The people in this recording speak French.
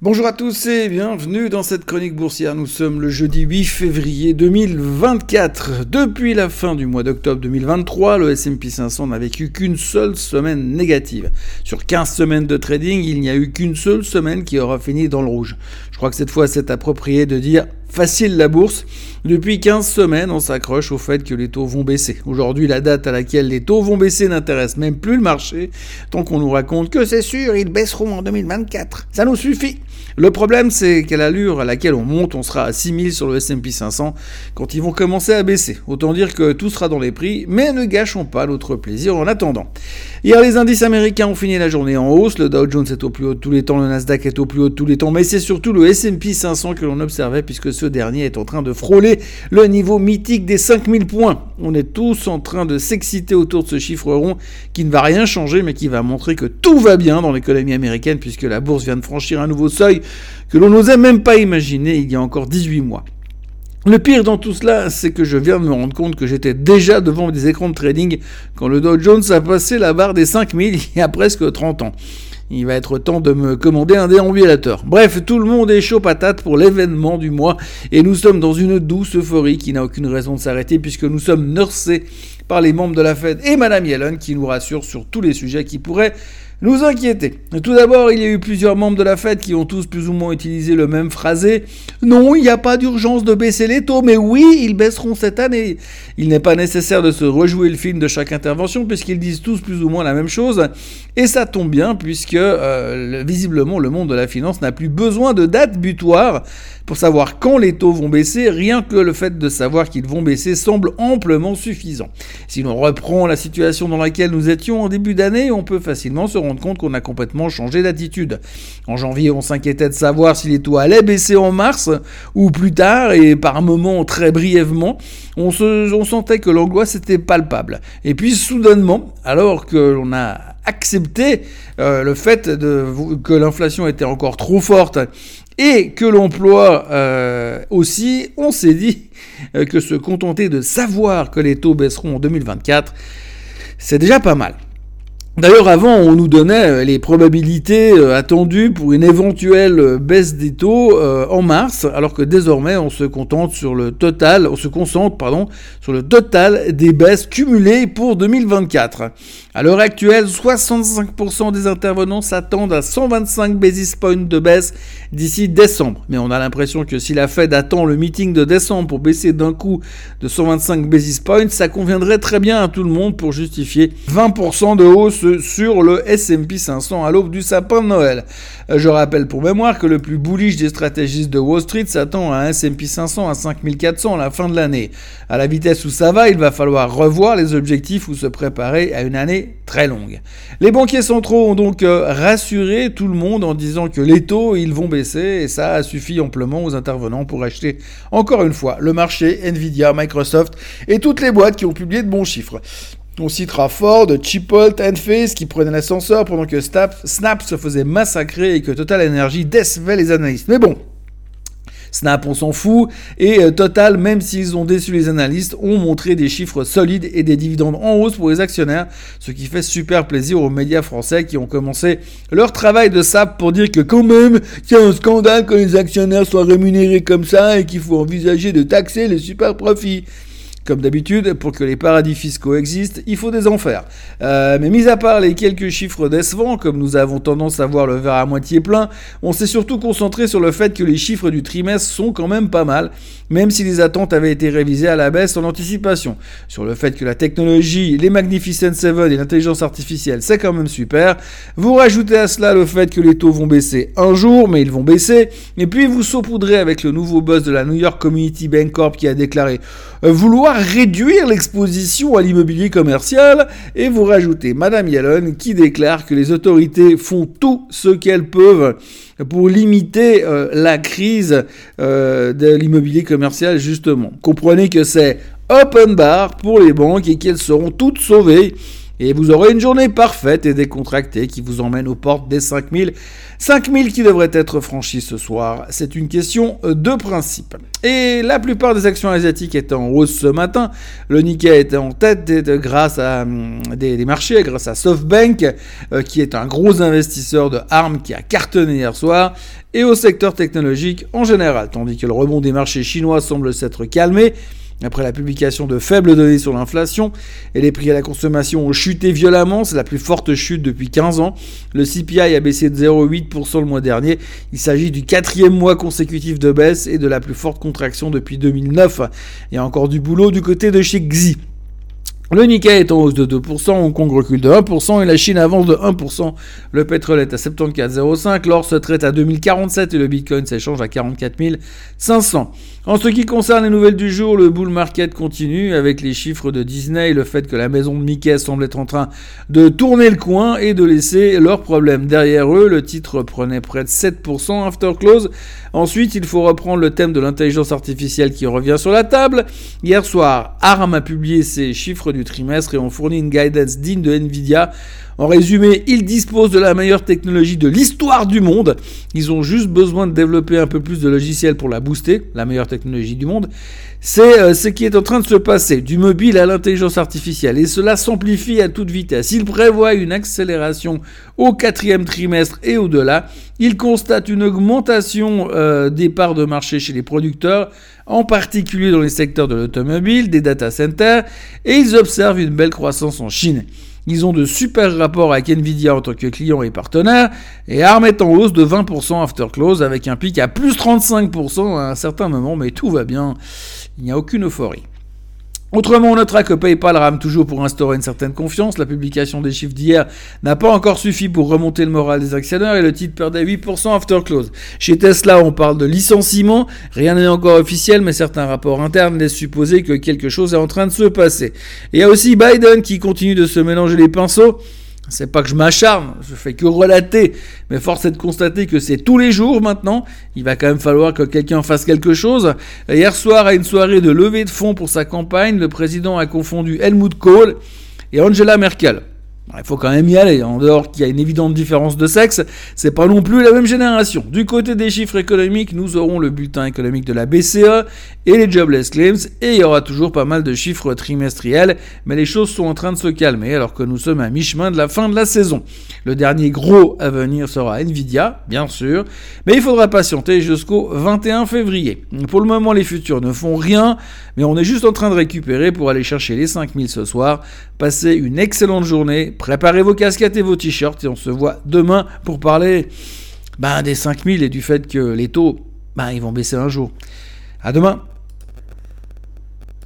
Bonjour à tous et bienvenue dans cette chronique boursière. Nous sommes le jeudi 8 février 2024. Depuis la fin du mois d'octobre 2023, le S&P 500 n'a vécu qu'une seule semaine négative. Sur 15 semaines de trading, il n'y a eu qu'une seule semaine qui aura fini dans le rouge. Je crois que cette fois c'est approprié de dire facile la bourse. Depuis 15 semaines, on s'accroche au fait que les taux vont baisser. Aujourd'hui, la date à laquelle les taux vont baisser n'intéresse même plus le marché, tant qu'on nous raconte que c'est sûr, ils baisseront en 2024. Ça nous suffit. Le problème, c'est qu'à l'allure à laquelle on monte, on sera à 6000 sur le S&P 500 quand ils vont commencer à baisser. Autant dire que tout sera dans les prix, mais ne gâchons pas notre plaisir en attendant. Hier, les indices américains ont fini la journée en hausse. Le Dow Jones est au plus haut de tous les temps, le Nasdaq est au plus haut de tous les temps, mais c'est surtout le S&P 500 que l'on observait puisque ce dernier est en train de frôler le niveau mythique des 5000 points. On est tous en train de s'exciter autour de ce chiffre rond qui ne va rien changer mais qui va montrer que tout va bien dans l'économie américaine puisque la bourse vient de franchir un nouveau seuil que l'on n'osait même pas imaginer il y a encore 18 mois. Le pire dans tout cela, c'est que je viens de me rendre compte que j'étais déjà devant des écrans de trading quand le Dow Jones a passé la barre des 5000 il y a presque 30 ans. Il va être temps de me commander un déambulateur. Bref, tout le monde est chaud patate pour l'événement du mois et nous sommes dans une douce euphorie qui n'a aucune raison de s'arrêter puisque nous sommes nursés par les membres de la Fed et Madame Yellen qui nous rassure sur tous les sujets qui pourraient nous inquiéter. Tout d'abord, il y a eu plusieurs membres de la Fed qui ont tous plus ou moins utilisé le même phrasé. Non, il n'y a pas d'urgence de baisser les taux, mais oui, ils baisseront cette année. Il n'est pas nécessaire de se rejouer le film de chaque intervention puisqu'ils disent tous plus ou moins la même chose. Et ça tombe bien puisque euh, visiblement le monde de la finance n'a plus besoin de date butoir pour savoir quand les taux vont baisser. Rien que le fait de savoir qu'ils vont baisser semble amplement suffisant. Si l'on reprend la situation dans laquelle nous étions en début d'année, on peut facilement se rendre compte qu'on a complètement changé d'attitude. En janvier, on s'inquiétait de savoir si les taux allaient baisser en mars ou plus tard, et par moments très brièvement, on, se, on sentait que l'angoisse était palpable. Et puis soudainement, alors que l'on a accepté euh, le fait que l'inflation était encore trop forte et que l'emploi euh, aussi, on s'est dit euh, que se contenter de savoir que les taux baisseront en 2024, c'est déjà pas mal. D'ailleurs, avant, on nous donnait euh, les probabilités euh, attendues pour une éventuelle euh, baisse des taux en mars, alors que désormais, on se contente sur le total, on se concentre, pardon, sur le total des baisses cumulées pour 2024. À l'heure actuelle, 65% des intervenants s'attendent à 125 basis points de baisse d'ici décembre. Mais on a l'impression que si la Fed attend le meeting de décembre pour baisser d'un coup de 125 basis points, ça conviendrait très bien à tout le monde pour justifier 20% de hausse sur le S&P 500 à l'aube du sapin de Noël. Euh, je rappelle pour mémoire que le plus bullish des stratégistes de Wall Street s'attend à un S&P 500 à 5400 à la fin de l'année. À la vitesse où ça va, il va falloir revoir les objectifs ou se préparer à une année très longue. Les banquiers centraux ont donc euh, rassuré tout le monde en disant que les taux, ils vont baisser et ça a suffi amplement aux intervenants pour acheter encore une fois le marché, Nvidia, Microsoft et toutes les boîtes qui ont publié de bons chiffres. On citera Ford, Chipotle, Enphase qui prenaient l'ascenseur pendant que Snap, se faisait massacrer et que Total Energy décevait les analystes. Mais bon, Snap, on s'en fout. Et euh, Total, même s'ils ont déçu les analystes, ont montré des chiffres solides et des dividendes en hausse pour les actionnaires, ce qui fait super plaisir aux médias français qui ont commencé leur travail de sap pour dire que quand même, c'est un scandale que les actionnaires soient rémunérés comme ça et qu'il faut envisager de taxer les super profits. Comme d'habitude, pour que les paradis fiscaux existent, il faut des enfers. Euh, mais mis à part les quelques chiffres décevants, comme nous avons tendance à voir le verre à moitié plein, on s'est surtout concentré sur le fait que les chiffres du trimestre sont quand même pas mal, même si les attentes avaient été révisées à la baisse en anticipation. Sur le fait que la technologie, les Magnificent Seven et l'intelligence artificielle, c'est quand même super. Vous rajoutez à cela le fait que les taux vont baisser un jour, mais ils vont baisser. Et puis vous saupoudrez avec le nouveau boss de la New York Community Bank Corp qui a déclaré euh, vouloir réduire l'exposition à l'immobilier commercial et vous rajoutez Madame Yellen qui déclare que les autorités font tout ce qu'elles peuvent pour limiter euh, la crise euh, de l'immobilier commercial justement. Comprenez que c'est open bar pour les banques et qu'elles seront toutes sauvées et vous aurez une journée parfaite et décontractée qui vous emmène aux portes des 5000. 5000 qui devraient être franchis ce soir. C'est une question de principe. Et la plupart des actions asiatiques étaient en hausse ce matin. Le Nikkei était en tête grâce à hum, des, marchés, grâce à SoftBank, euh, qui est un gros investisseur de ARM qui a cartonné hier soir, et au secteur technologique en général, tandis que le rebond des marchés chinois semble s'être calmé. Après la publication de faibles données sur l'inflation, et les prix à la consommation ont chuté violemment, c'est la plus forte chute depuis 15 ans. Le CPI a baissé de 0,8% le mois dernier. Il s'agit du quatrième mois consécutif de baisse et de la plus forte contraction depuis 2009. Il y a encore du boulot du côté de chez Xi. Le Nikkei est en hausse de 2%, Hong Kong recule de 1% et la Chine avance de 1%. Le pétrole est à 74,05, l'or se traite à 2047 et le Bitcoin s'échange à 44 500. En ce qui concerne les nouvelles du jour, le bull market continue avec les chiffres de Disney, le fait que la maison de Mickey semble être en train de tourner le coin et de laisser leurs problèmes derrière eux. Le titre prenait près de 7% after close. Ensuite, il faut reprendre le thème de l'intelligence artificielle qui revient sur la table. Hier soir, ARM a publié ses chiffres du trimestre et ont fourni une guidance digne de Nvidia. En résumé, ils disposent de la meilleure technologie de l'histoire du monde. Ils ont juste besoin de développer un peu plus de logiciels pour la booster, la meilleure technologie du monde. C'est euh, ce qui est en train de se passer, du mobile à l'intelligence artificielle, et cela s'amplifie à toute vitesse. Ils prévoient une accélération au quatrième trimestre et au-delà. Ils constatent une augmentation euh, des parts de marché chez les producteurs, en particulier dans les secteurs de l'automobile, des data centers, et ils observent une belle croissance en Chine. Ils ont de super rapports avec Nvidia en tant que client et partenaire, et ARM est en hausse de 20% after close avec un pic à plus 35% à un certain moment, mais tout va bien, il n'y a aucune euphorie. Autrement, on notera que PayPal rame toujours pour instaurer une certaine confiance. La publication des chiffres d'hier n'a pas encore suffi pour remonter le moral des actionnaires et le titre perdait 8% after close. Chez Tesla, on parle de licenciement. Rien n'est encore officiel, mais certains rapports internes laissent supposer que quelque chose est en train de se passer. Il y a aussi Biden qui continue de se mélanger les pinceaux. C'est pas que je m'acharne, je fais que relater, mais force est de constater que c'est tous les jours maintenant. Il va quand même falloir que quelqu'un fasse quelque chose. Hier soir, à une soirée de levée de fonds pour sa campagne, le président a confondu Helmut Kohl et Angela Merkel. Il faut quand même y aller, en dehors qu'il y a une évidente différence de sexe, c'est pas non plus la même génération. Du côté des chiffres économiques, nous aurons le bulletin économique de la BCE et les jobless claims, et il y aura toujours pas mal de chiffres trimestriels, mais les choses sont en train de se calmer alors que nous sommes à mi-chemin de la fin de la saison. Le dernier gros à venir sera Nvidia, bien sûr, mais il faudra patienter jusqu'au 21 février. Pour le moment, les futurs ne font rien, mais on est juste en train de récupérer pour aller chercher les 5000 ce soir. Passez une excellente journée Préparez vos casquettes et vos t-shirts et on se voit demain pour parler ben, des 5000 et du fait que les taux, ben, ils vont baisser un jour. À demain